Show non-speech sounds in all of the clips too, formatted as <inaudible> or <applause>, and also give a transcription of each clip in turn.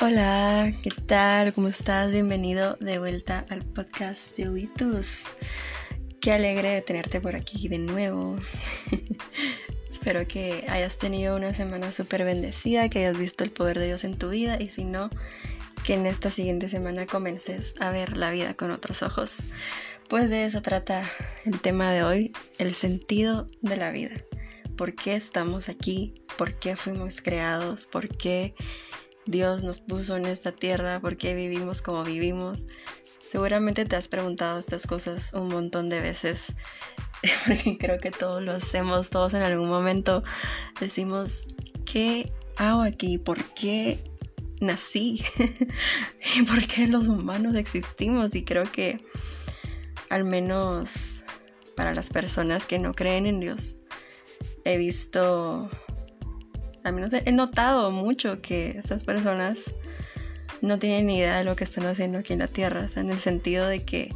Hola, ¿qué tal? ¿Cómo estás? Bienvenido de vuelta al podcast de Ubitus. Qué alegre de tenerte por aquí de nuevo. <laughs> Espero que hayas tenido una semana súper bendecida, que hayas visto el poder de Dios en tu vida y si no, que en esta siguiente semana comences a ver la vida con otros ojos. Pues de eso trata el tema de hoy, el sentido de la vida. ¿Por qué estamos aquí? ¿Por qué fuimos creados? ¿Por qué Dios nos puso en esta tierra, por qué vivimos como vivimos. Seguramente te has preguntado estas cosas un montón de veces, <laughs> porque creo que todos lo hacemos, todos en algún momento decimos, ¿qué hago aquí? ¿Por qué nací? <laughs> ¿Y por qué los humanos existimos? Y creo que al menos para las personas que no creen en Dios, he visto al menos he notado mucho que estas personas no tienen ni idea de lo que están haciendo aquí en la Tierra, o sea, en el sentido de que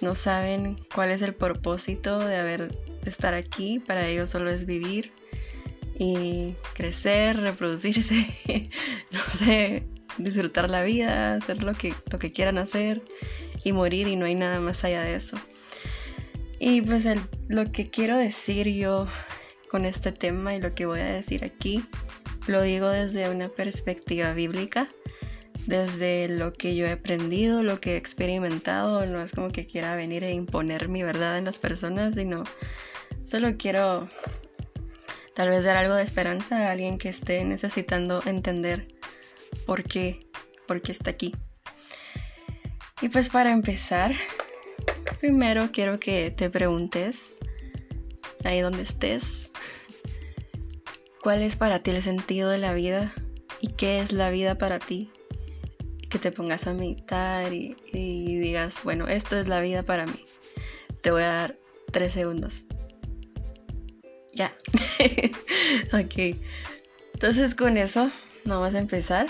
no saben cuál es el propósito de haber de estar aquí, para ellos solo es vivir y crecer, reproducirse, <laughs> no sé, disfrutar la vida, hacer lo que, lo que quieran hacer y morir y no hay nada más allá de eso. Y pues lo que quiero decir yo con este tema y lo que voy a decir aquí lo digo desde una perspectiva bíblica, desde lo que yo he aprendido, lo que he experimentado. No es como que quiera venir e imponer mi verdad en las personas, sino solo quiero tal vez dar algo de esperanza a alguien que esté necesitando entender por qué, por qué está aquí. Y pues para empezar, primero quiero que te preguntes, ahí donde estés, ¿Cuál es para ti el sentido de la vida? ¿Y qué es la vida para ti? Que te pongas a meditar y, digas, bueno, esto es la vida para mí. Te voy a dar tres segundos. Ya. <laughs> ok. Entonces con eso vamos a empezar.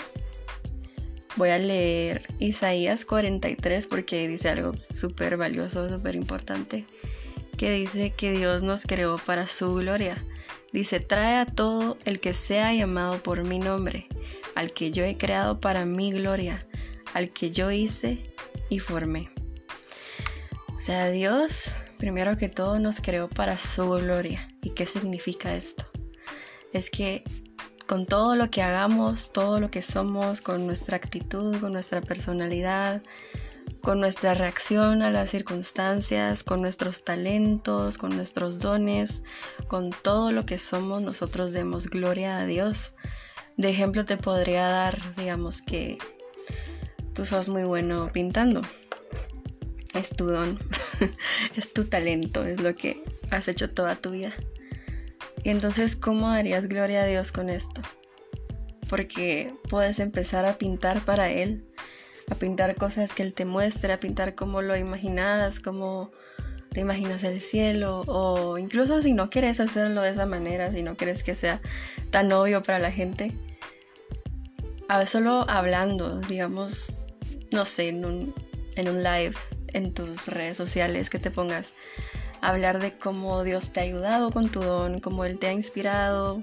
Voy a leer Isaías 43 porque dice algo súper valioso, súper importante. Que dice que Dios nos creó para su gloria Dice, trae a todo el que sea llamado por mi nombre, al que yo he creado para mi gloria, al que yo hice y formé. O sea, Dios, primero que todo, nos creó para su gloria. ¿Y qué significa esto? Es que con todo lo que hagamos, todo lo que somos, con nuestra actitud, con nuestra personalidad, con nuestra reacción a las circunstancias, con nuestros talentos, con nuestros dones, con todo lo que somos, nosotros demos gloria a Dios. De ejemplo te podría dar, digamos que tú sos muy bueno pintando. Es tu don, <laughs> es tu talento, es lo que has hecho toda tu vida. Y entonces, ¿cómo darías gloria a Dios con esto? Porque puedes empezar a pintar para Él a pintar cosas que Él te muestre, a pintar como lo imaginas, como te imaginas el cielo, o incluso si no quieres hacerlo de esa manera, si no quieres que sea tan obvio para la gente, a solo hablando, digamos, no sé, en un, en un live en tus redes sociales, que te pongas hablar de cómo Dios te ha ayudado con tu don, cómo Él te ha inspirado,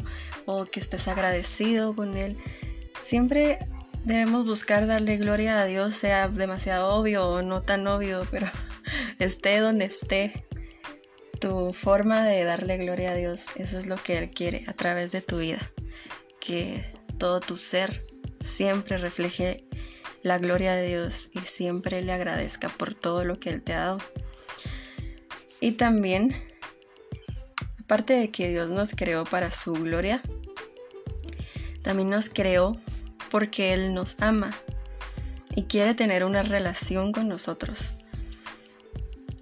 o que estés agradecido con Él. Siempre debemos buscar darle gloria a Dios, sea demasiado obvio o no tan obvio, pero <laughs> esté donde esté. Tu forma de darle gloria a Dios, eso es lo que Él quiere a través de tu vida. Que todo tu ser siempre refleje la gloria de Dios y siempre le agradezca por todo lo que Él te ha dado. Y también, aparte de que Dios nos creó para su gloria, también nos creó porque Él nos ama y quiere tener una relación con nosotros.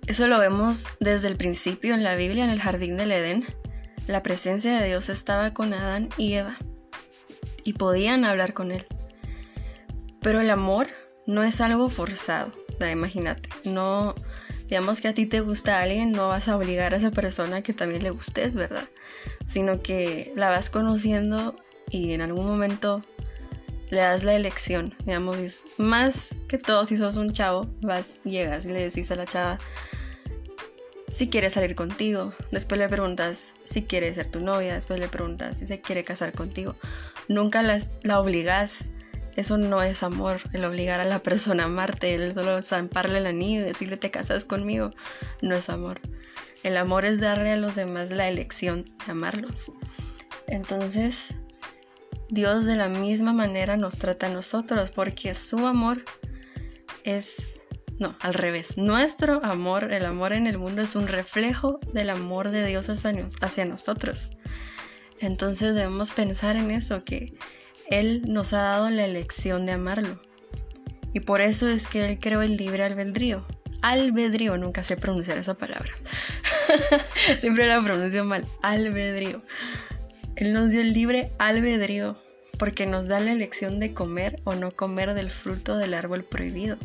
Eso lo vemos desde el principio en la Biblia, en el jardín del Edén. La presencia de Dios estaba con Adán y Eva y podían hablar con Él. Pero el amor no es algo forzado. imagínate, no, digamos que a ti te gusta alguien, no vas a obligar a esa persona que también le gustes, ¿verdad? Sino que la vas conociendo y en algún momento le das la elección, digamos, más que todo si sos un chavo, vas, llegas y le decís a la chava si quiere salir contigo, después le preguntas si quiere ser tu novia, después le preguntas si se quiere casar contigo. Nunca la obligas eso no es amor, el obligar a la persona a amarte, el solo zamparle el anillo y decirle te casas conmigo, no es amor. El amor es darle a los demás la elección de amarlos. Entonces, Dios de la misma manera nos trata a nosotros porque su amor es, no, al revés, nuestro amor, el amor en el mundo es un reflejo del amor de Dios hacia nosotros. Entonces debemos pensar en eso, que Él nos ha dado la elección de amarlo. Y por eso es que Él creó el libre albedrío. Albedrío, nunca sé pronunciar esa palabra. <laughs> Siempre la pronuncio mal. Albedrío. Él nos dio el libre albedrío porque nos da la elección de comer o no comer del fruto del árbol prohibido.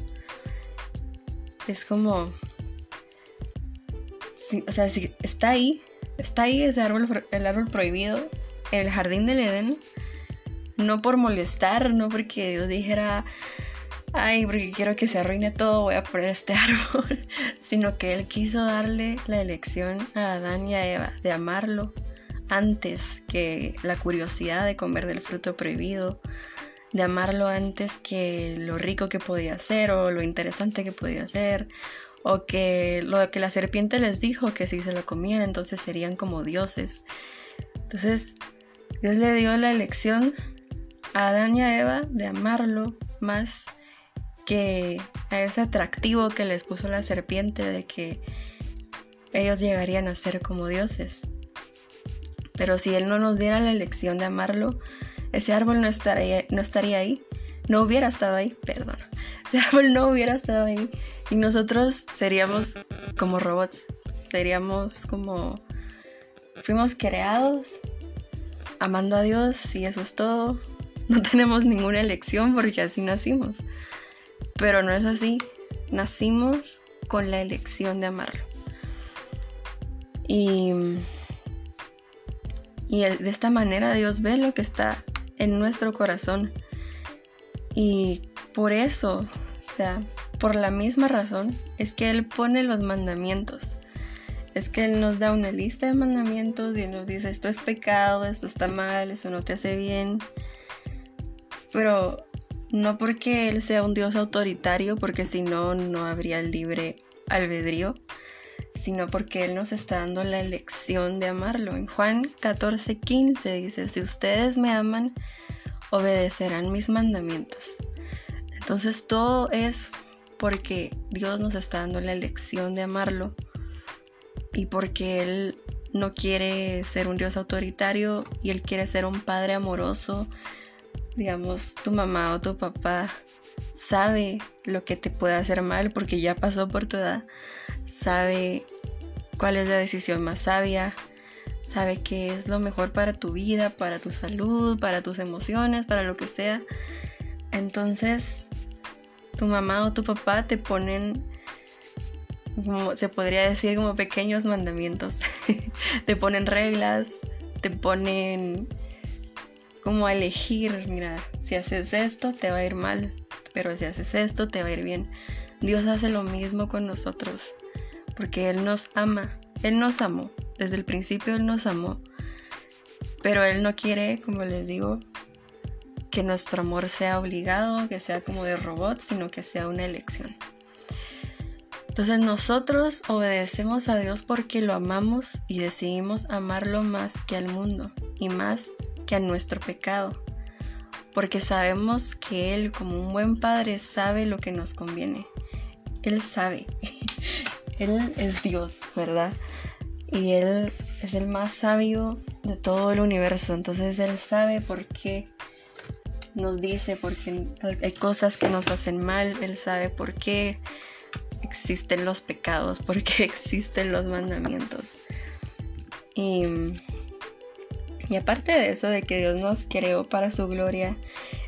Es como... o sea, si está ahí, está ahí ese árbol, el árbol prohibido, el jardín del Edén, no por molestar, no porque Dios dijera, ay, porque quiero que se arruine todo, voy a poner este <laughs> árbol, sino que Él quiso darle la elección a Adán y a Eva de amarlo antes que la curiosidad de comer del fruto prohibido, de amarlo antes que lo rico que podía ser o lo interesante que podía ser, o que lo que la serpiente les dijo que si se lo comían entonces serían como dioses. Entonces Dios le dio la elección a Adán y a Eva de amarlo más que a ese atractivo que les puso la serpiente de que ellos llegarían a ser como dioses. Pero si Él no nos diera la elección de amarlo, ese árbol no estaría, no estaría ahí, no hubiera estado ahí, perdón. Ese árbol no hubiera estado ahí y nosotros seríamos como robots, seríamos como... Fuimos creados amando a Dios y eso es todo. No tenemos ninguna elección porque así nacimos. Pero no es así. Nacimos con la elección de amarlo. Y y de esta manera Dios ve lo que está en nuestro corazón. Y por eso, o sea, por la misma razón, es que Él pone los mandamientos. Es que Él nos da una lista de mandamientos y nos dice esto es pecado, esto está mal, eso no te hace bien. Pero no porque Él sea un Dios autoritario, porque si no, no habría libre albedrío sino porque Él nos está dando la elección de amarlo. En Juan 14, 15 dice, si ustedes me aman, obedecerán mis mandamientos. Entonces todo es porque Dios nos está dando la elección de amarlo y porque Él no quiere ser un Dios autoritario y Él quiere ser un Padre amoroso. Digamos, tu mamá o tu papá sabe lo que te puede hacer mal porque ya pasó por tu edad, sabe cuál es la decisión más sabia, sabe qué es lo mejor para tu vida, para tu salud, para tus emociones, para lo que sea. Entonces, tu mamá o tu papá te ponen, como se podría decir, como pequeños mandamientos. <laughs> te ponen reglas, te ponen como a elegir, mira, si haces esto te va a ir mal, pero si haces esto te va a ir bien. Dios hace lo mismo con nosotros, porque Él nos ama, Él nos amó, desde el principio Él nos amó, pero Él no quiere, como les digo, que nuestro amor sea obligado, que sea como de robot, sino que sea una elección. Entonces nosotros obedecemos a Dios porque lo amamos y decidimos amarlo más que al mundo y más que a nuestro pecado porque sabemos que Él como un buen padre sabe lo que nos conviene. Él sabe. <laughs> Él es Dios, ¿verdad? Y Él es el más sabio de todo el universo. Entonces Él sabe por qué nos dice, porque hay cosas que nos hacen mal. Él sabe por qué existen los pecados, <laughs> por qué existen los mandamientos. Y y aparte de eso, de que Dios nos creó para su gloria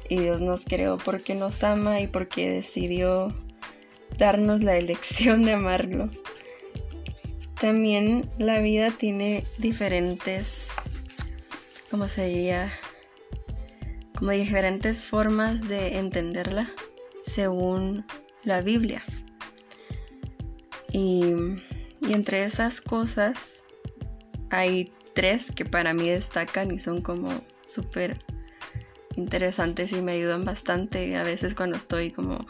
y Dios nos creó porque nos ama y porque decidió darnos la elección de amarlo. También la vida tiene diferentes, ¿cómo se diría? Como diferentes formas de entenderla según la Biblia. Y, y entre esas cosas hay tres que para mí destacan y son como súper interesantes y me ayudan bastante a veces cuando estoy como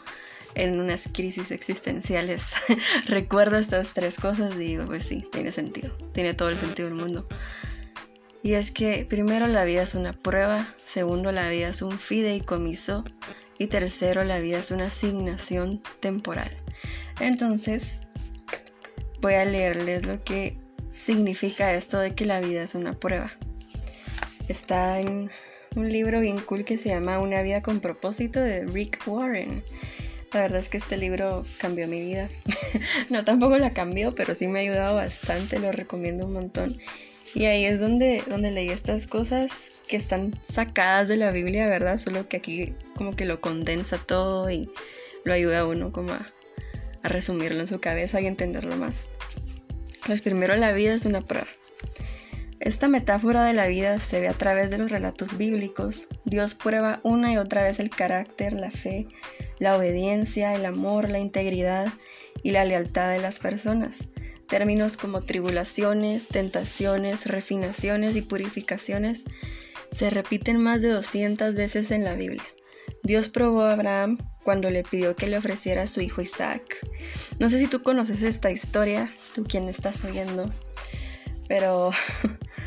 en unas crisis existenciales. <laughs> Recuerdo estas tres cosas y digo, pues sí, tiene sentido, tiene todo el sentido del mundo. Y es que primero la vida es una prueba, segundo la vida es un fideicomiso y tercero la vida es una asignación temporal. Entonces voy a leerles lo que significa esto de que la vida es una prueba. Está en un libro bien cool que se llama Una vida con propósito de Rick Warren. La verdad es que este libro cambió mi vida. <laughs> no, tampoco la cambió, pero sí me ha ayudado bastante, lo recomiendo un montón. Y ahí es donde, donde leí estas cosas que están sacadas de la Biblia, ¿verdad? Solo que aquí como que lo condensa todo y lo ayuda uno como a resumirlo en su cabeza y entenderlo más. Pues primero la vida es una prueba. Esta metáfora de la vida se ve a través de los relatos bíblicos. Dios prueba una y otra vez el carácter, la fe, la obediencia, el amor, la integridad y la lealtad de las personas. Términos como tribulaciones, tentaciones, refinaciones y purificaciones se repiten más de 200 veces en la Biblia. Dios probó a Abraham cuando le pidió que le ofreciera a su hijo Isaac. No sé si tú conoces esta historia, tú quien estás oyendo, pero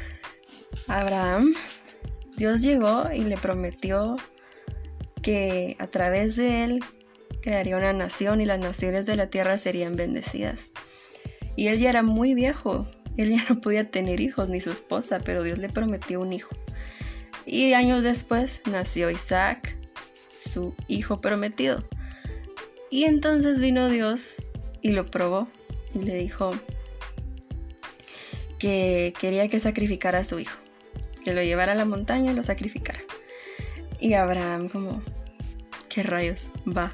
<laughs> Abraham, Dios llegó y le prometió que a través de él crearía una nación y las naciones de la tierra serían bendecidas. Y él ya era muy viejo, él ya no podía tener hijos ni su esposa, pero Dios le prometió un hijo. Y años después nació Isaac, su hijo prometido. Y entonces vino Dios y lo probó y le dijo que quería que sacrificara a su hijo, que lo llevara a la montaña y lo sacrificara. Y Abraham como, ¿qué rayos? Va.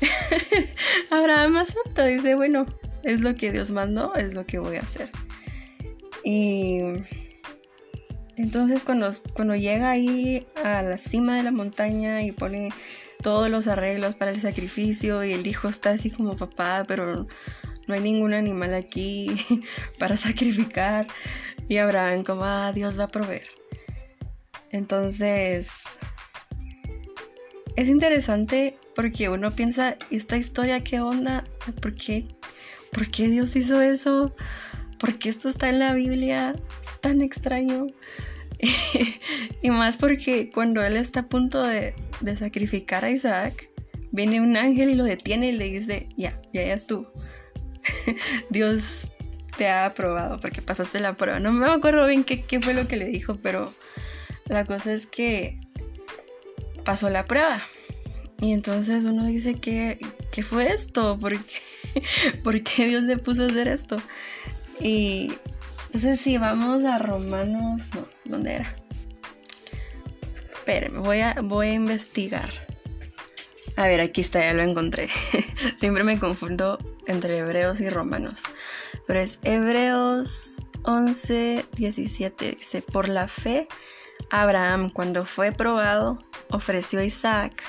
<laughs> Abraham acepta, dice, bueno, es lo que Dios mandó, es lo que voy a hacer. Y entonces cuando, cuando llega ahí a la cima de la montaña y pone todos los arreglos para el sacrificio y el hijo está así como papá, pero no hay ningún animal aquí <laughs> para sacrificar. Y Abraham como, ah, Dios va a proveer. Entonces, es interesante porque uno piensa, ¿esta historia qué onda? ¿Por qué? ¿por qué Dios hizo eso? ¿Por qué esto está en la Biblia? Tan extraño. <laughs> y más porque cuando él está a punto de, sacrificar a Isaac, viene un ángel y lo detiene y le dice, ya, ya, ya tú. <laughs> Dios te ha aprobado porque pasaste la prueba. No me acuerdo bien qué, qué, fue lo que le dijo, pero la cosa es que pasó la prueba. Y entonces uno dice, ¿qué, qué fue esto? ¿Por qué? <laughs> ¿Por qué Dios le puso a hacer esto? Y entonces si vamos a Romanos, no, ¿dónde era? Espérenme, voy a, voy a investigar. A ver, aquí está, ya lo encontré. <laughs> Siempre me confundo entre Hebreos y Romanos. Pero es Hebreos 11, 17. Dice, por la fe, Abraham, cuando fue probado, ofreció a Isaac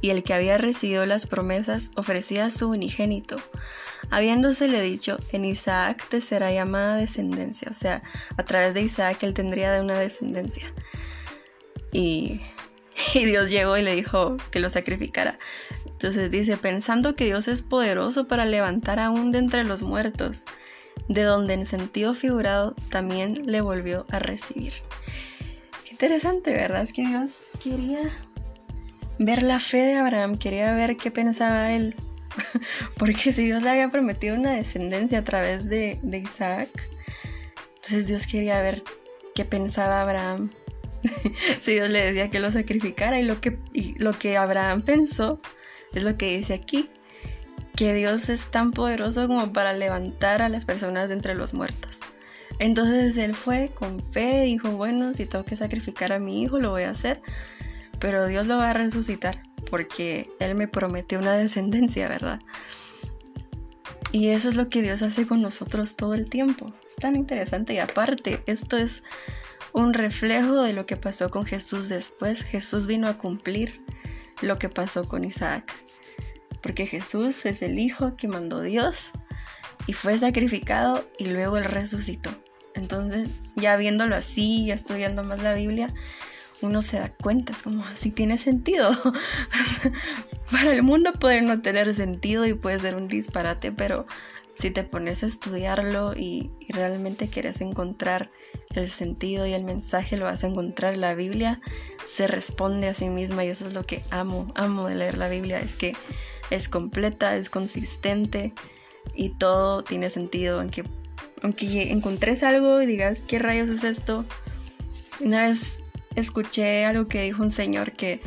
y el que había recibido las promesas ofrecía a su unigénito, habiéndosele dicho, en Isaac te será llamada descendencia, o sea, a través de Isaac él tendría de una descendencia. Y, <laughs> y Dios llegó y le dijo que lo sacrificara. Entonces dice, pensando que Dios es poderoso para levantar aún de entre los muertos, de donde en sentido figurado también le volvió a recibir. Qué interesante, ¿verdad? Es que Dios quería ver la fe de Abraham, quería ver qué pensaba él. <laughs> Porque si Dios le había prometido una descendencia a través de, Isaac, entonces Dios quería ver qué pensaba Abraham. <laughs> si Dios le decía que lo sacrificara y lo que, Abraham pensó es lo que dice aquí, que Dios es tan poderoso como para levantar a las personas de entre los muertos. Entonces él fue con fe, dijo, bueno, si tengo que sacrificar a mi hijo, lo voy a hacer pero Dios lo va a resucitar porque Él me prometió una descendencia, ¿verdad? Y eso es lo que Dios hace con nosotros todo el tiempo. Es tan interesante y aparte, esto es un reflejo de lo que pasó con Jesús después. Jesús vino a cumplir lo que pasó con Isaac. Porque Jesús es el Hijo que mandó Dios y fue sacrificado y luego Él resucitó. Entonces, ya viéndolo así, ya estudiando más la Biblia, uno se da cuenta, es como, si tiene sentido. <laughs> Para el mundo puede no tener sentido y puede ser un disparate, pero si te pones a estudiarlo y, realmente quieres encontrar el sentido y el mensaje, lo vas a encontrar. La Biblia se responde a sí misma y eso es lo que amo, amo de leer la Biblia, es que es completa, es consistente y todo tiene sentido. Aunque, aunque encontres algo y digas, ¿qué rayos es esto? Una vez escuché algo que dijo un señor que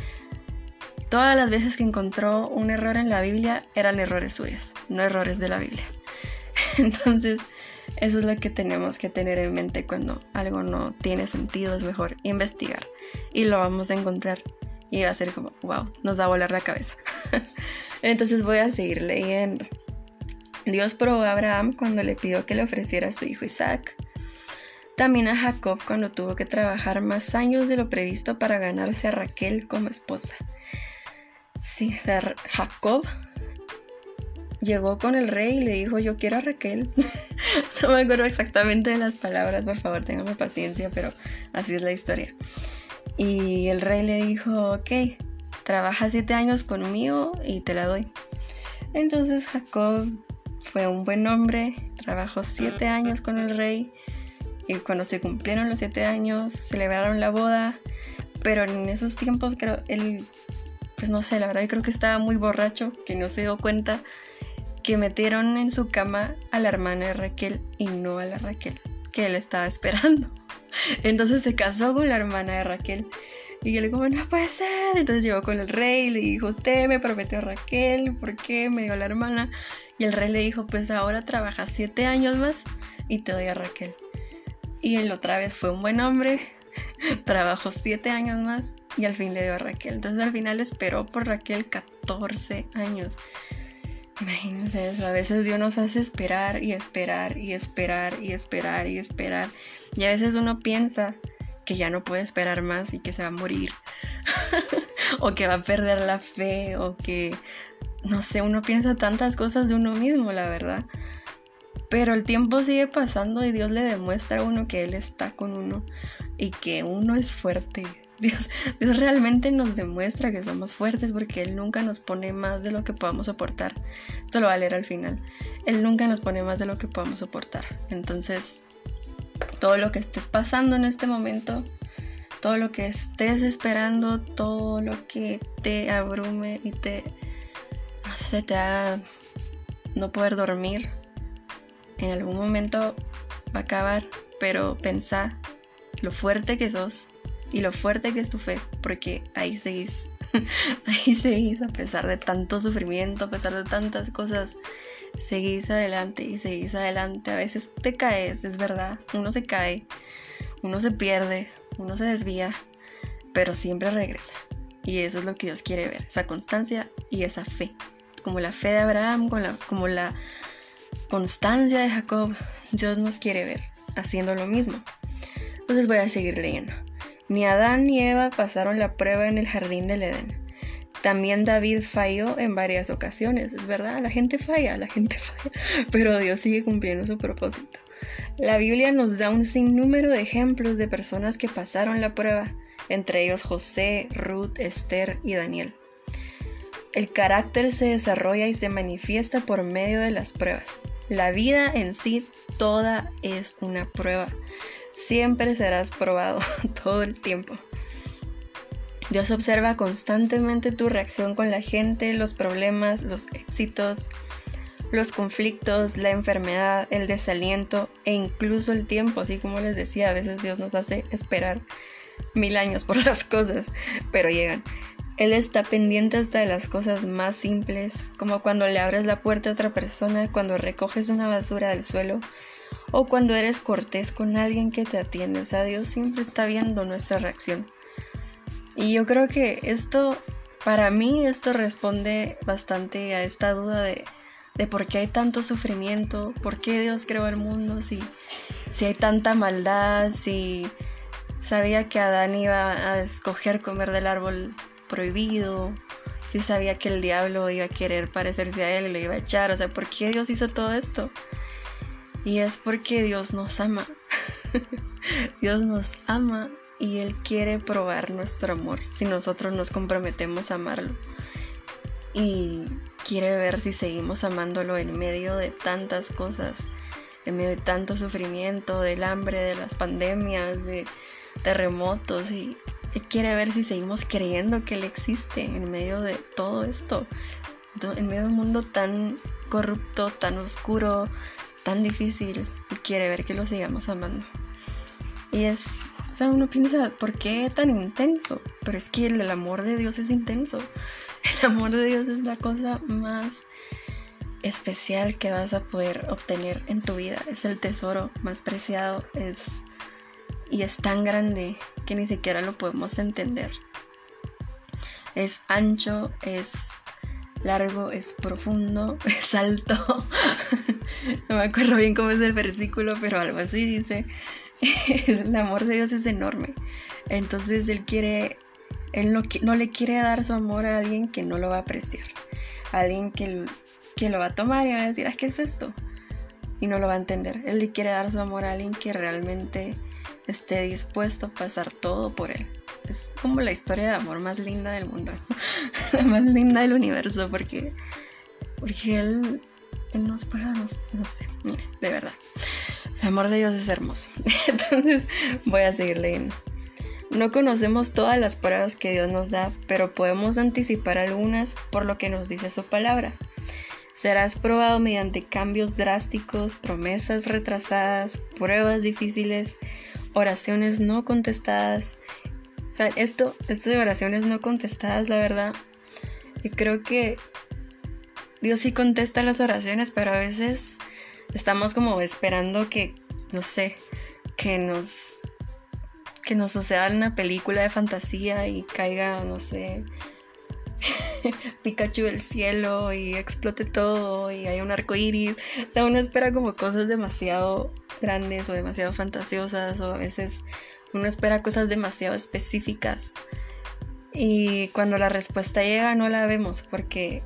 todas las veces que encontró un error en la Biblia eran errores suyos, no errores de la Biblia. <laughs> Entonces, eso es lo que tenemos que tener en mente cuando algo no tiene sentido, es mejor investigar y lo vamos a encontrar y va a ser como, wow, nos va a volar la cabeza. <laughs> Entonces voy a seguir leyendo. Dios probó a Abraham cuando le pidió que le ofreciera a su hijo Isaac. También a Jacob cuando tuvo que trabajar más años de lo previsto para ganarse a Raquel como esposa. Sí, Jacob llegó con el rey y le dijo, yo quiero a Raquel. <laughs> no me acuerdo exactamente de las palabras, por favor, téngame paciencia, pero así es la historia. Y el rey le dijo, ok, trabaja siete años conmigo y te la doy. Entonces Jacob fue un buen hombre, trabajó siete años con el rey y cuando se cumplieron los siete años celebraron la boda, pero en esos tiempos creo él, pues no sé, la verdad creo que estaba muy borracho, que no se dio cuenta que metieron en su cama a la hermana de Raquel y no a la Raquel que él estaba esperando. <laughs> Entonces se casó con la hermana de Raquel. Y él como, no puede ser. Entonces llegó con el rey y le dijo, usted me prometió Raquel, ¿por qué me dio la hermana? Y el rey le dijo, pues ahora trabajas siete años más y te doy a Raquel. Y él otra vez fue un buen hombre, <laughs> trabajó siete años más y al fin le dio a Raquel. Entonces al final esperó por Raquel 14 años. Imagínense eso, a veces Dios nos hace esperar y esperar y esperar y esperar y esperar. Y a veces uno piensa que ya no puede esperar más y que se va a morir. <laughs> o que va a perder la fe o que, no sé, uno piensa tantas cosas de uno mismo, la verdad. Pero el tiempo sigue pasando y Dios le demuestra a uno que Él está con uno y que uno es fuerte, <laughs> Dios, realmente nos demuestra que somos fuertes porque Él nunca nos pone más de lo que podamos soportar. Esto lo va a leer al final. Él nunca nos pone más de lo que podamos soportar. Entonces, todo lo que estés pasando en este momento, todo lo que estés esperando, todo lo que te abrume y te, no sé, te haga no poder dormir, en algún momento va a acabar, pero pensá lo fuerte que sos y lo fuerte que es tu fe, porque ahí seguís, <laughs> ahí seguís a pesar de tanto sufrimiento, a pesar de tantas cosas, seguís adelante y seguís adelante. A veces te caes, es verdad, uno se cae, uno se pierde, uno se desvía, pero siempre regresa. Y eso es lo que Dios quiere ver, esa constancia y esa fe. Como la fe de Abraham, como la, como la constancia de Jacob, Dios nos quiere ver haciendo lo mismo. Entonces voy a seguir leyendo. Ni Adán ni Eva pasaron la prueba en el jardín del Edén. También David falló en varias ocasiones, es verdad, la gente falla, la gente <laughs> falla, pero Dios sigue cumpliendo su propósito. La Biblia nos da un sinnúmero de ejemplos de personas que pasaron la prueba, entre ellos José, Ruth, Esther y Daniel. El carácter se desarrolla y se manifiesta por medio de las pruebas. La vida en sí toda es una prueba. Siempre serás probado <laughs> todo el tiempo. Dios observa constantemente tu reacción con la gente, los problemas, los éxitos, los conflictos, la enfermedad, el desaliento e incluso el tiempo. Así como les decía, a veces Dios nos hace esperar mil años por las cosas, pero llegan. Él está pendiente hasta de las cosas más simples, como cuando le abres la puerta a otra persona, cuando recoges una basura del suelo o cuando eres cortés con alguien que te atiende. O sea, Dios siempre está viendo nuestra reacción. Y yo creo que esto, para mí, esto responde bastante a esta duda de, de por qué hay tanto sufrimiento, por qué Dios creó el mundo, si, si hay tanta maldad, si sabía que Adán iba a escoger comer del árbol prohibido, si sabía que el diablo iba a querer parecerse a él y lo iba a echar, o sea, ¿por qué Dios hizo todo esto? Y es porque Dios nos ama. <laughs> Dios nos ama y Él quiere probar nuestro amor si nosotros nos comprometemos a amarlo. Y quiere ver si seguimos amándolo en medio de tantas cosas, en medio de tanto sufrimiento, del hambre, de las pandemias, de terremotos y quiere ver si seguimos creyendo que Él existe en medio de todo esto, en medio de un mundo tan corrupto, tan oscuro, tan difícil y quiere ver que lo sigamos amando. Y es, o sea, uno piensa, ¿por qué tan intenso? Pero es que el, amor de Dios es intenso. <laughs> El amor de Dios es la cosa más especial que vas a poder obtener en tu vida. Es el tesoro más preciado, es y es tan grande que ni siquiera lo podemos entender. Es ancho, es largo, es profundo, <laughs> es alto. <laughs> no me acuerdo bien cómo es el versículo, pero algo así dice. <laughs> el amor de Dios es enorme. Entonces Él quiere, Él no, le quiere dar su amor a alguien que no lo va a apreciar. A alguien que, que lo va a tomar y va a decir, ¿qué es esto? Y no lo va a entender. Él le quiere dar su amor a alguien que realmente esté dispuesto a pasar todo por Él es como la historia de amor más linda del mundo, <laughs> la más linda del universo, porque, porque él, él nos prueba, no, no sé, de verdad. El amor de Dios es hermoso. <laughs> Entonces voy a seguir leyendo. No conocemos todas las pruebas que Dios nos da, pero podemos anticipar algunas por lo que nos dice su palabra. Serás probado mediante cambios drásticos, promesas retrasadas, pruebas difíciles, oraciones no contestadas. O sea, esto, esto de oraciones no contestadas, la verdad, y creo que Dios sí contesta las oraciones, pero a veces estamos como esperando que, no sé, que nos que nos suceda una película de fantasía y caiga, no sé, <laughs> Pikachu del cielo y explote todo y hay un arco iris. O sea, uno espera como cosas demasiado grandes o demasiado fantasiosas o a veces uno espera cosas demasiado específicas y cuando la respuesta llega no la vemos porque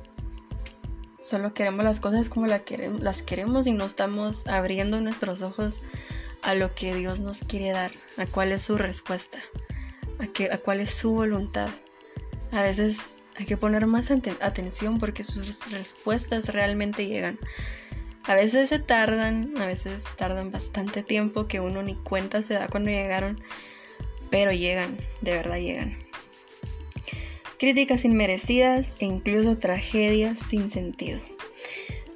solo queremos las cosas como las queremos y no estamos abriendo nuestros ojos a lo que Dios nos quiere dar, a cuál es su respuesta, a, a cuál es su voluntad. A veces hay que poner más atención porque sus respuestas realmente llegan. A veces se tardan, a veces tardan bastante tiempo que uno ni cuenta se da cuando llegaron, pero llegan, de verdad llegan. Críticas inmerecidas e incluso tragedias sin sentido.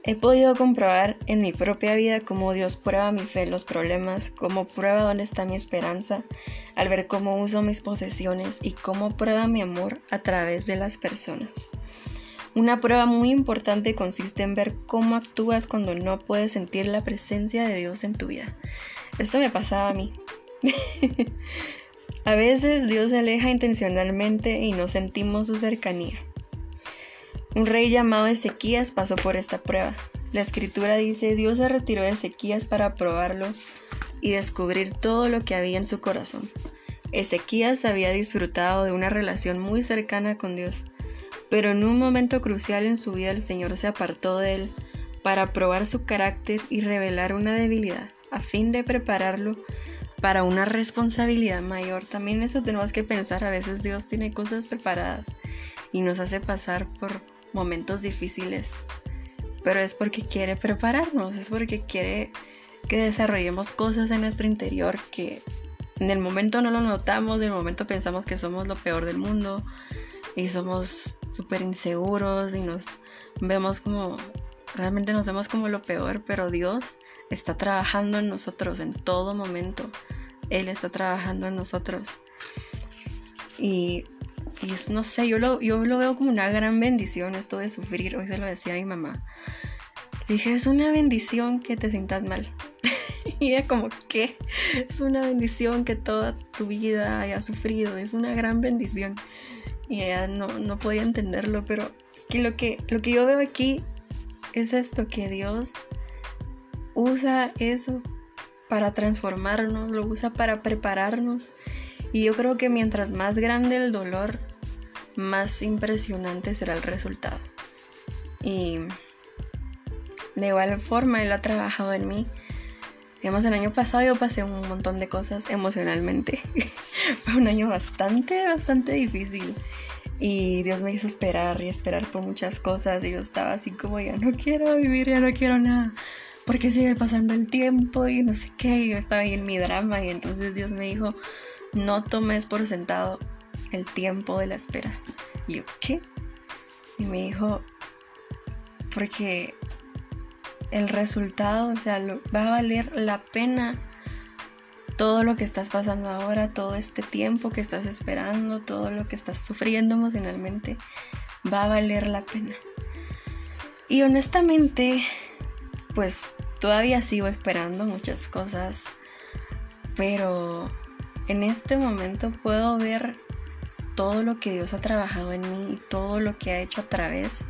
He podido comprobar en mi propia vida cómo Dios prueba mi fe en los problemas, cómo prueba dónde está mi esperanza, al ver cómo uso mis posesiones y cómo prueba mi amor a través de las personas. Una prueba muy importante consiste en ver cómo actúas cuando no puedes sentir la presencia de Dios en tu vida. Esto me pasaba a mí. <laughs> a veces Dios se aleja intencionalmente y no sentimos su cercanía. Un rey llamado Ezequías pasó por esta prueba. La escritura dice, Dios se retiró de Ezequías para probarlo y descubrir todo lo que había en su corazón. Ezequías había disfrutado de una relación muy cercana con Dios pero en un momento crucial en su vida el Señor se apartó de él para probar su carácter y revelar una debilidad, a fin de prepararlo para una responsabilidad mayor. También eso tenemos que pensar, a veces Dios tiene cosas preparadas y nos hace pasar por momentos difíciles, pero es porque quiere prepararnos, es porque quiere que desarrollemos cosas en nuestro interior que en el momento no lo notamos, en el momento pensamos que somos lo peor del mundo y somos súper inseguros y nos vemos como, realmente nos vemos como lo peor, pero Dios está trabajando en nosotros en todo momento. Él está trabajando en nosotros. Y, es, no sé, yo lo, yo lo veo como una gran bendición esto de sufrir. Hoy se lo decía a mi mamá. dije, es una bendición que te sientas mal. <laughs> y ella como, ¿qué? Es una bendición que toda tu vida haya sufrido. Es una gran bendición y ella no, podía entenderlo, pero que lo, que lo que yo veo aquí es esto, que Dios usa eso para transformarnos, lo usa para prepararnos. Y yo creo que mientras más grande el dolor, más impresionante será el resultado. Y de igual forma, Él ha trabajado en mí. Digamos, el año pasado yo pasé un montón de cosas emocionalmente. <laughs> fue un año bastante, bastante difícil. Y Dios me hizo esperar y esperar por muchas cosas. Y yo estaba así como, ya no quiero vivir, ya no quiero nada. Porque sigue pasando el tiempo y no sé qué. Y yo estaba ahí en mi drama. Y entonces Dios me dijo, no tomes por sentado el tiempo de la espera. Y yo, ¿qué? Y me dijo, porque el resultado, o sea, va a valer la pena todo lo que estás pasando ahora, todo este tiempo que estás esperando, todo lo que estás sufriendo emocionalmente, va a valer la pena. Y honestamente, pues todavía sigo esperando muchas cosas, pero en este momento puedo ver todo lo que Dios ha trabajado en mí y todo lo que ha hecho a través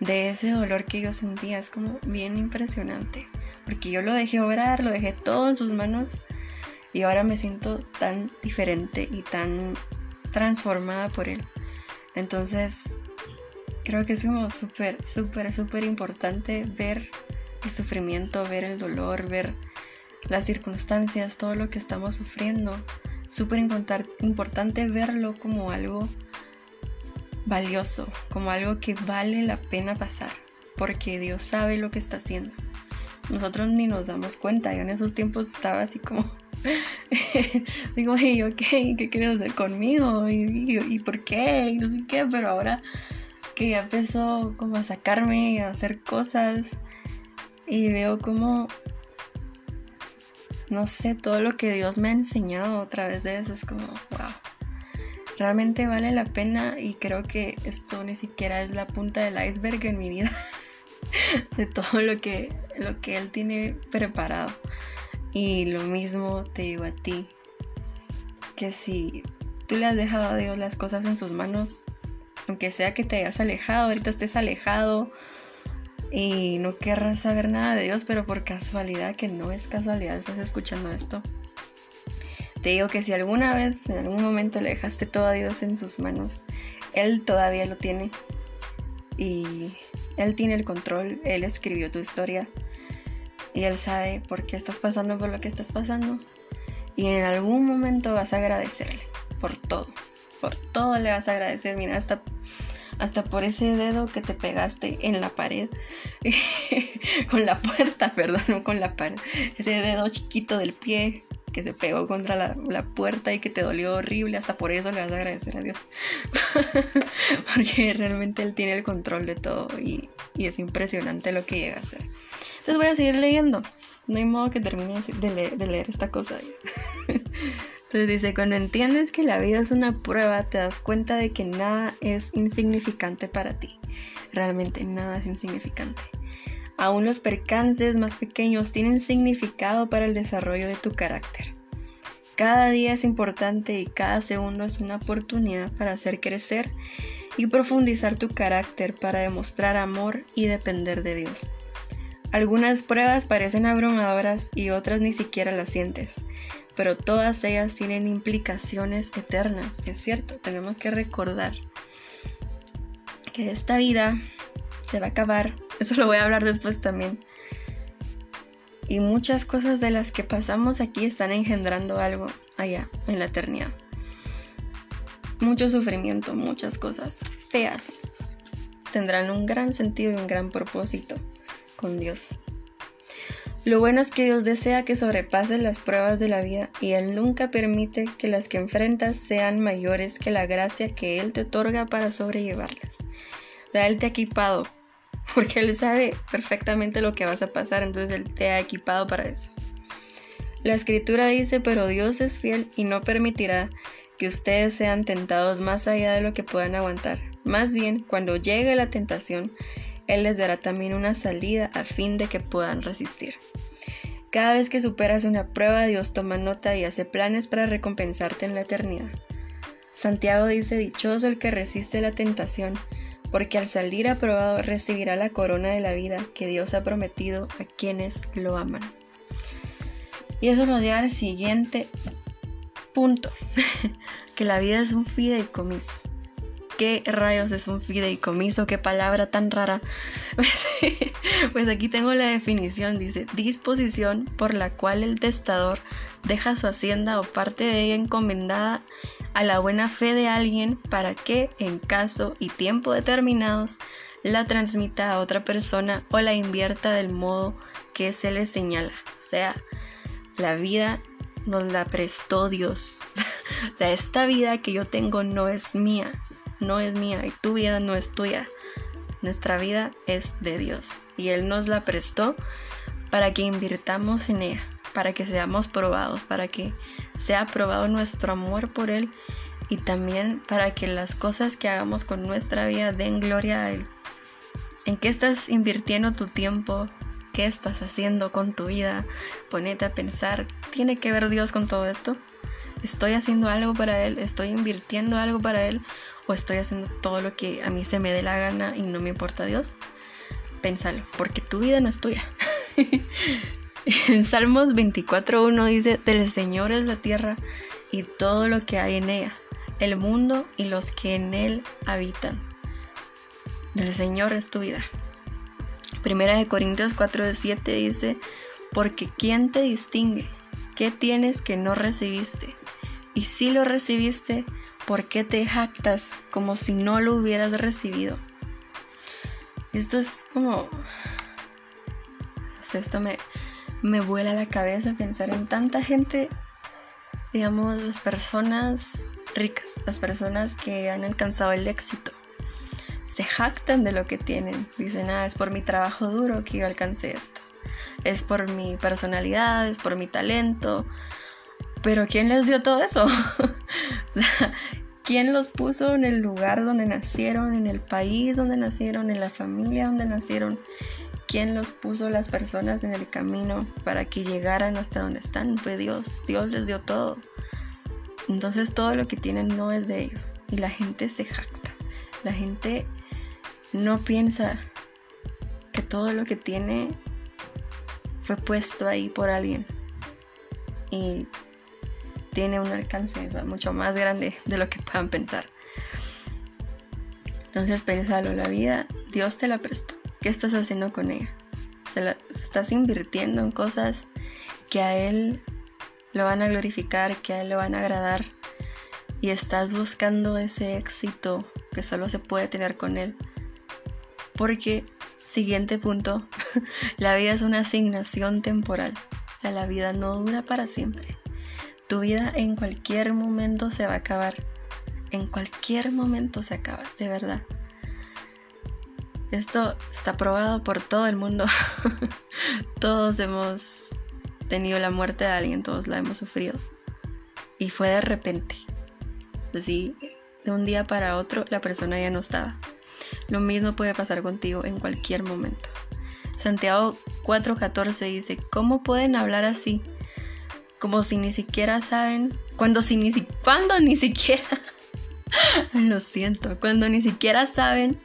de ese dolor que yo sentía. Es como bien impresionante. Porque yo lo dejé obrar, lo dejé todo en sus manos y ahora me siento tan diferente y tan transformada por él. Entonces, creo que es como súper, súper, súper importante ver el sufrimiento, ver el dolor, ver las circunstancias, todo lo que estamos sufriendo súper importante verlo como algo valioso, como algo que vale la pena pasar, porque Dios sabe lo que está haciendo. Nosotros ni nos damos cuenta, yo en esos tiempos estaba así como, <laughs> digo, hey, ok, ¿qué quieres hacer conmigo? ¿Y, y, por qué? Y no sé qué, pero ahora que ya empezó como a sacarme y a hacer cosas y veo como no sé, todo lo que Dios me ha enseñado a través de eso es como, wow. Realmente vale la pena y creo que esto ni siquiera es la punta del iceberg en mi vida <laughs> de todo lo que, lo que Él tiene preparado. Y lo mismo te digo a ti, que si tú le has dejado a Dios las cosas en sus manos, aunque sea que te hayas alejado, ahorita estés alejado y no querrás saber nada de Dios, pero por casualidad, que no es casualidad, estás escuchando esto. Te digo que si alguna vez, en algún momento le dejaste todo a Dios en sus manos, Él todavía lo tiene. Y Él tiene el control, Él escribió tu historia. Y Él sabe por qué estás pasando por lo que estás pasando. Y en algún momento vas a agradecerle por todo. Por todo le vas a agradecer. Mira, hasta hasta por ese dedo que te pegaste en la pared, <laughs> con la puerta, <laughs> perdón, con la pared, ese dedo chiquito del pie que se pegó contra la, puerta y que te dolió horrible, hasta por eso le vas a agradecer a Dios, <laughs> porque realmente Él tiene el control de todo y, es impresionante lo que llega a hacer. Entonces voy a seguir leyendo, no hay modo que termine de leer esta cosa. Entonces dice, cuando entiendes que la vida es una prueba, te das cuenta de que nada es insignificante para ti. Realmente nada es insignificante. Aún los percances más pequeños tienen significado para el desarrollo de tu carácter. Cada día es importante y cada segundo es una oportunidad para hacer crecer y profundizar tu carácter para demostrar amor y depender de Dios. Algunas pruebas parecen abrumadoras y otras ni siquiera las sientes, pero todas ellas tienen implicaciones eternas, es cierto, tenemos que recordar que esta vida se va a acabar, <laughs> eso lo voy a hablar después también. Y muchas cosas de las que pasamos aquí están engendrando algo allá, en la eternidad. Mucho sufrimiento, muchas cosas feas tendrán un gran sentido y un gran propósito con Dios. Lo bueno es que Dios desea que sobrepases las pruebas de la vida y Él nunca permite que las que enfrentas sean mayores que la gracia que Él te otorga para sobrellevarlas. Él te ha equipado <laughs> porque Él sabe perfectamente lo que vas a pasar, entonces Él te ha equipado para eso. La escritura dice, pero Dios es fiel y no permitirá que ustedes sean tentados más allá de lo que puedan aguantar. Más bien, cuando llegue la tentación, él les dará también una salida a fin de que puedan resistir. Cada vez que superas una prueba, Dios toma nota y hace planes para recompensarte en la eternidad. Santiago dice, dichoso el que resiste la tentación, porque al salir aprobado recibirá la corona de la vida que Dios ha prometido a quienes lo aman. Y eso nos lleva al siguiente punto, <laughs> que la vida es un fideicomiso. ¿Qué rayos es un fideicomiso? ¿Qué palabra tan rara? <laughs> Pues, aquí tengo la definición. Dice, disposición por la cual el testador deja su hacienda o parte de ella encomendada a la buena fe de alguien para que, en caso y tiempo determinados, la transmita a otra persona o la invierta del modo que se le señala. O sea, la vida nos la prestó Dios. <laughs> o sea, esta vida que yo tengo no es mía, no es mía y tu vida no es tuya. Nuestra vida es de Dios y Él nos la prestó para que invirtamos en ella, para que seamos probados, para que sea probado nuestro amor por Él y también para que las cosas que hagamos con nuestra vida den gloria a Él. ¿En qué estás invirtiendo tu tiempo? ¿Qué estás haciendo con tu vida? Ponete a pensar, ¿tiene que ver Dios con todo esto? ¿Estoy haciendo algo para Él? ¿Estoy invirtiendo algo para Él? ¿O estoy haciendo todo lo que a mí se me dé la gana y no me importa Dios? Pénsalo, porque tu vida no es tuya. <laughs> en Salmos 24.1 dice, del Señor es la tierra y todo lo que hay en ella, el mundo y los que en él habitan del Señor es tu vida. Primera de Corintios 4 7 dice, porque ¿quién te distingue? ¿Qué tienes que no recibiste? Y si lo recibiste, ¿por qué te jactas como si no lo hubieras recibido? Esto es como... esto me, me vuela la cabeza pensar en tanta gente, digamos, las personas ricas, las personas que han alcanzado el éxito se jactan de lo que tienen. Dicen, ah, es por mi trabajo duro que yo alcancé esto. Es por mi personalidad, es por mi talento. Pero ¿quién les dio todo eso? <laughs> ¿Quién los puso en el lugar donde nacieron, en el país donde nacieron, en la familia donde nacieron? ¿Quién los puso las personas en el camino para que llegaran hasta donde están? Fue Dios. Dios les dio todo. Entonces todo lo que tienen no es de ellos. Y la gente se jacta. La gente no piensa que todo lo que tiene fue puesto ahí por alguien y tiene un alcance mucho más grande de lo que puedan pensar. Entonces pensalo, la vida Dios te la prestó. ¿Qué estás haciendo con ella? Se la, estás invirtiendo en cosas que a Él lo van a glorificar, que a Él lo van a agradar y estás buscando ese éxito que solo se puede tener con Él porque, siguiente punto, <laughs> la vida es una asignación temporal. O sea, la vida no dura para siempre. Tu vida en cualquier momento se va a acabar. En cualquier momento se acaba, de verdad. Esto está probado por todo el mundo. <laughs> todos hemos tenido la muerte de alguien, todos la hemos sufrido. Y fue de repente. Así, de un día para otro, la persona ya no estaba. Lo mismo puede pasar contigo en cualquier momento. Santiago 4:14 dice, ¿cómo pueden hablar así? Como si ni siquiera saben, cuando, si ni, cuando ni siquiera, <laughs> lo siento, cuando ni siquiera saben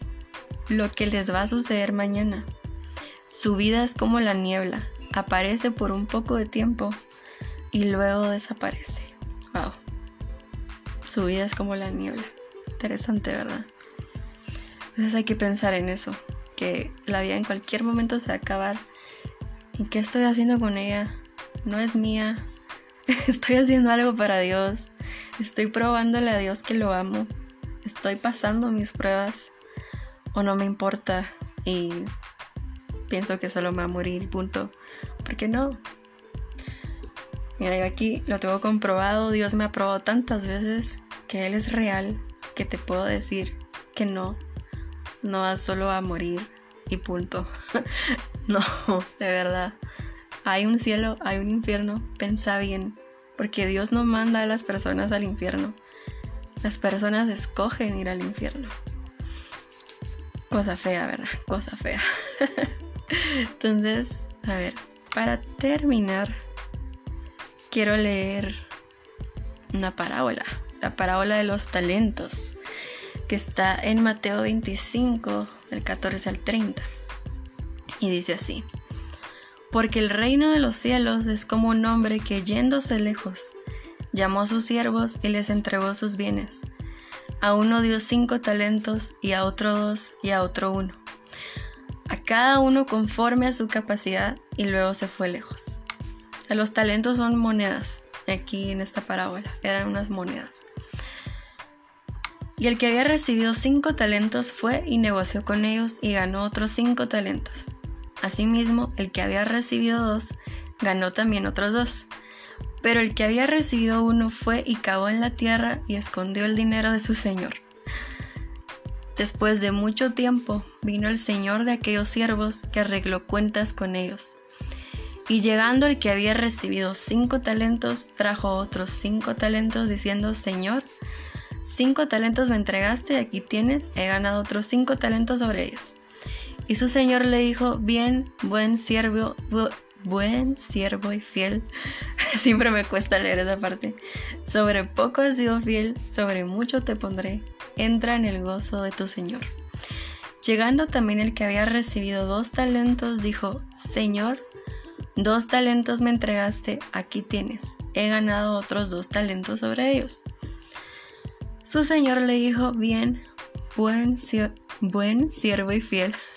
lo que les va a suceder mañana. Su vida es como la niebla, aparece por un poco de tiempo y luego desaparece. Wow. Su vida es como la niebla. Interesante, ¿verdad? Entonces hay que pensar en eso, que la vida en cualquier momento se va a acabar. ¿Y qué estoy haciendo con ella? No es mía. <laughs> Estoy haciendo algo para Dios. Estoy probándole a Dios que lo amo. Estoy pasando mis pruebas. O no me importa. Y pienso que solo me va a morir, punto. ¿Por qué no? Mira, yo aquí lo tengo comprobado. Dios me ha probado tantas veces que Él es real. Que te puedo decir que no no vas solo a morir y punto. <laughs> no, de verdad. Hay un cielo, hay un infierno, pensa bien, porque Dios no manda a las personas al infierno. Las personas escogen ir al infierno. Cosa fea, ¿verdad? Cosa fea. <laughs> Entonces, a ver, para terminar, quiero leer una parábola, la parábola de los talentos que está en Mateo 25, del 14 al 30. Y dice así, porque el reino de los cielos es como un hombre que yéndose lejos, llamó a sus siervos y les entregó sus bienes. A uno dio cinco talentos y a otro dos y a otro uno. A cada uno conforme a su capacidad y luego se fue lejos. los talentos son monedas. Aquí en esta parábola eran unas monedas. Y el que había recibido cinco talentos fue y negoció con ellos y ganó otros cinco talentos. Asimismo, el que había recibido dos ganó también otros dos. Pero el que había recibido uno fue y cavó en la tierra y escondió el dinero de su señor. Después de mucho tiempo vino el señor de aquellos siervos que arregló cuentas con ellos. Y llegando el que había recibido cinco talentos, trajo otros cinco talentos diciendo, Señor, cinco talentos me entregaste, aquí tienes, he ganado otros cinco talentos sobre ellos. Y su señor le dijo, bien, buen siervo, buen siervo y fiel. <laughs> Siempre me cuesta leer esa parte. Sobre poco has sido fiel, sobre mucho te pondré. Entra en el gozo de tu Señor. Llegando también el que había recibido dos talentos, dijo, Señor, dos talentos me entregaste, aquí tienes. He ganado otros dos talentos sobre ellos. Su Señor le dijo, bien, buen, buen siervo y fiel. <laughs>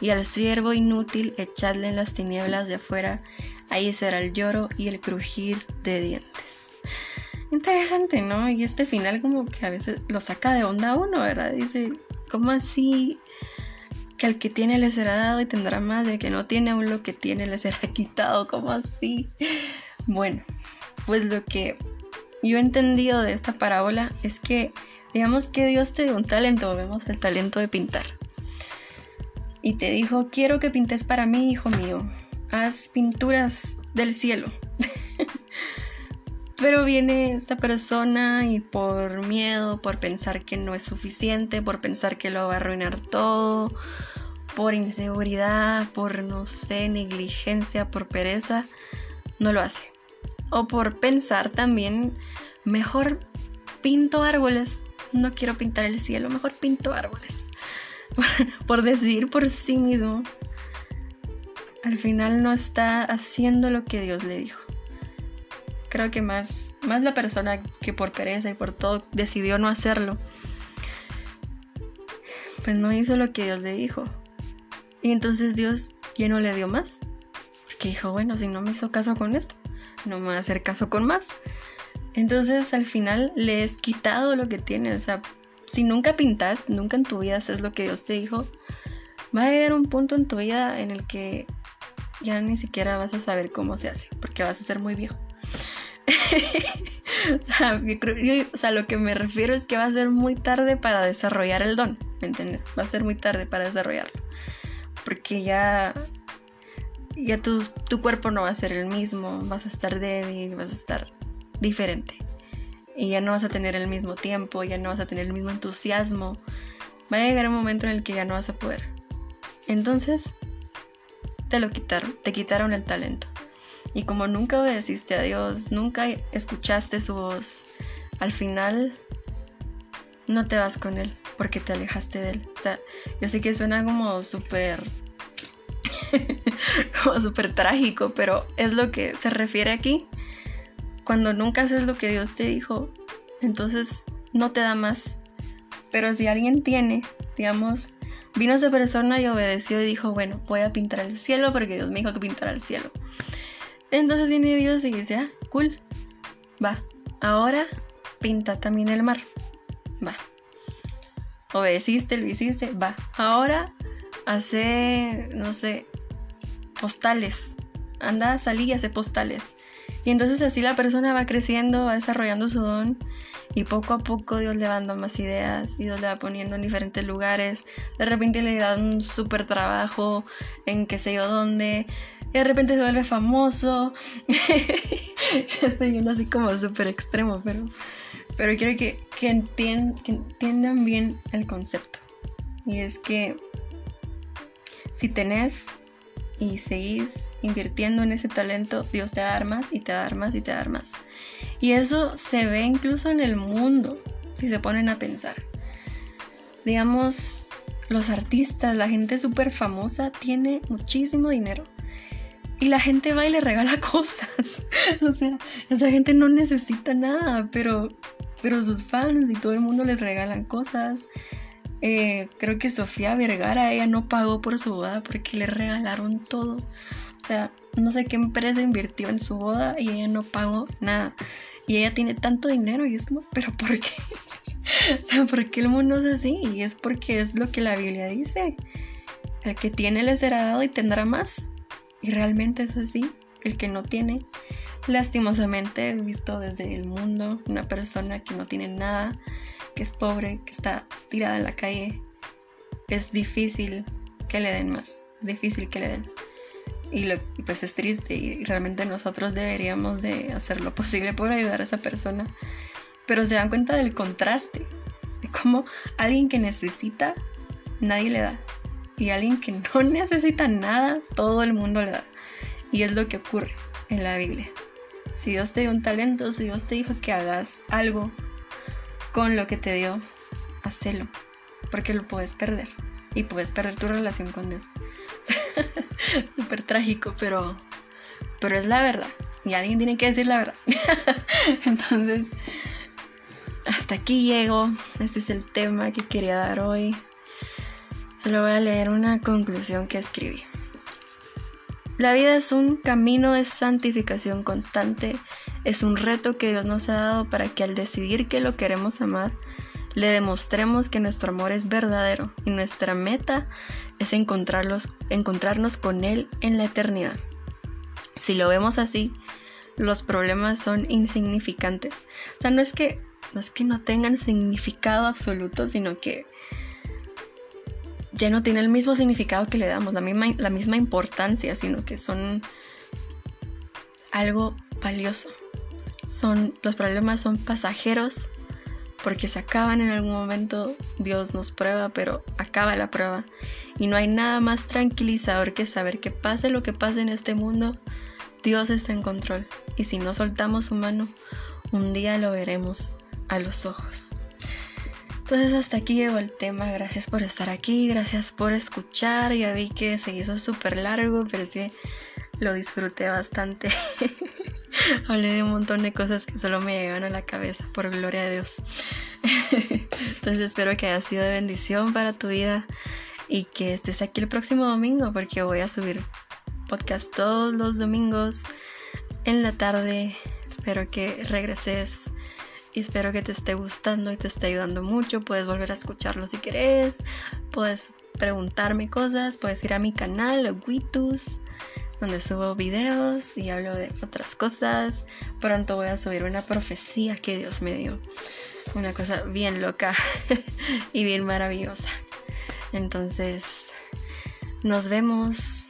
y al siervo inútil echadle en las tinieblas de afuera, ahí será el lloro y el crujir de dientes. Interesante, ¿no? Y este final como que a veces lo saca de onda uno, ¿verdad? Dice, ¿cómo así? Que al que tiene le será dado y tendrá más, y al que no tiene aún lo que tiene le será <laughs> quitado, ¿cómo así? Bueno, pues lo que yo he entendido de esta parábola es que, digamos que Dios te dio un talento, vemos el talento de pintar y te dijo, quiero que pintes para mí, hijo mío, haz pinturas del cielo. <laughs> Pero viene esta persona y por miedo, por pensar que no es suficiente, por pensar que lo va a arruinar todo, por inseguridad, por no sé, negligencia, por pereza, no lo hace. O por pensar también, mejor pinto árboles, no quiero pintar el cielo, mejor pinto árboles. <laughs> por, decidir por sí mismo, al final no está haciendo lo que Dios le dijo. Creo que más, más la persona que por pereza y por todo decidió no hacerlo, pues no hizo lo que Dios le dijo. Y entonces Dios ya no le dio más. Porque dijo, bueno, si no me hizo caso con esto, no me va a hacer caso con más. Entonces al final le es quitado lo que tiene. O sea, si nunca pintas, nunca en tu vida haces lo que Dios te dijo, va a haber un punto en tu vida en el que ya ni siquiera vas a saber cómo se hace, porque vas a ser muy viejo. <laughs> o, sea, lo que me refiero es que va a ser muy tarde para desarrollar el don, ¿me entiendes? Va a ser muy tarde para desarrollarlo, porque ya, ya tu, tu cuerpo no va a ser el mismo, vas a estar débil, vas a estar diferente y ya no vas a tener el mismo tiempo, ya no vas a tener el mismo entusiasmo. Va a llegar un momento en el que ya no vas a poder. Entonces, te lo quitaron, te quitaron el talento. Y como nunca obedeciste a Dios, nunca escuchaste su voz, al final no te vas con Él porque te alejaste de Él. O sea, yo sé que suena como súper... <laughs> como súper trágico, pero es lo que se refiere aquí cuando nunca haces lo que Dios te dijo, entonces no te da más. Pero si alguien tiene, digamos, vino esa persona y obedeció y dijo, bueno, voy a pintar el cielo porque Dios me dijo que pintara el cielo. Entonces viene Dios y dice, ah, cool, va, ahora pinta también el mar, va. obedeciste, lo hiciste, va. Ahora hace, no sé, postales. Anda, salí y hace postales. Y entonces así la persona va creciendo, va desarrollando su don y poco a poco Dios le va dando más ideas, y Dios le va poniendo en diferentes lugares. De repente le da un súper trabajo en qué sé yo dónde. Y de repente se vuelve famoso. <laughs> Estoy yendo así como súper extremo, pero, pero quiero que, que entiendan bien el concepto. Y es que si tenés y seguís invirtiendo en ese talento, Dios te va a dar más y te va a dar más y te va a dar más. Y eso se ve incluso en el mundo, si se ponen a pensar. Digamos, los artistas, la gente súper famosa tiene muchísimo dinero. Y la gente va y le regala <laughs> cosas. o sea, esa gente no necesita nada, pero, pero sus fans y todo el mundo les regalan cosas. Eh, creo que Sofía Vergara, ella no pagó por su boda porque le regalaron todo. O sea, no sé qué empresa invirtió en su boda y ella no pagó nada. Y ella tiene tanto dinero y es como, pero ¿por qué? <laughs> o sea, ¿por qué el mundo es así? Y es porque es lo que la Biblia dice. El que tiene le será dado y tendrá más. Y realmente es así. El que no tiene, lastimosamente he visto desde el mundo una persona que no tiene nada que es pobre, que está tirada en la calle, es difícil que le den más, es difícil que le den. Y, lo, pues es triste y realmente nosotros deberíamos de hacer lo <laughs> posible por ayudar a esa persona. Pero se dan cuenta del contraste, de cómo alguien que necesita, nadie le da. Y alguien que no <laughs> necesita nada, todo el mundo le da. Y es lo que ocurre en la Biblia. Si Dios te dio un talento, si Dios te dijo que hagas algo, con lo que te dio, hacelo, porque lo puedes perder y puedes perder tu relación con Dios. <laughs> Súper trágico, pero, pero es la verdad y alguien tiene que decir la verdad. <laughs> Entonces, hasta aquí llego. Este es el tema que quería dar hoy. Solo voy a leer una conclusión que escribí. La vida es un camino de santificación constante, es un reto que Dios nos ha dado para que al decidir que lo queremos amar, le demostremos que nuestro amor es verdadero y nuestra meta es encontrarnos con Él en la eternidad. Si lo vemos así, los problemas son insignificantes. O sea, no es que no, es que no tengan significado absoluto, sino que ya no tiene el mismo significado que le damos, la misma, la misma importancia, sino que son algo valioso. Son, los problemas son pasajeros porque se acaban en algún momento, Dios nos prueba, pero acaba la prueba. Y no hay nada más tranquilizador que saber que pase lo que pase en este mundo, Dios está en control. Y si no soltamos su mano, un día lo veremos a los ojos. Entonces hasta aquí llegó el tema. Gracias por estar aquí, gracias por escuchar. Ya vi que se hizo súper largo, pero sí lo disfruté bastante. <laughs> Hablé de un montón de cosas que solo me llegan a la cabeza, por gloria de Dios. <laughs> Entonces espero que haya sido de bendición para tu vida y que estés aquí el próximo domingo porque voy a subir podcast todos los domingos en la tarde. Espero que regreses espero que te esté gustando y te esté ayudando mucho. Puedes volver a escucharlo si querés. Puedes preguntarme cosas. Puedes ir a mi canal, Witus, donde subo videos y hablo de otras cosas. Pronto voy a subir una profecía que Dios me dio. Una cosa bien loca <laughs> y bien maravillosa. Entonces, nos vemos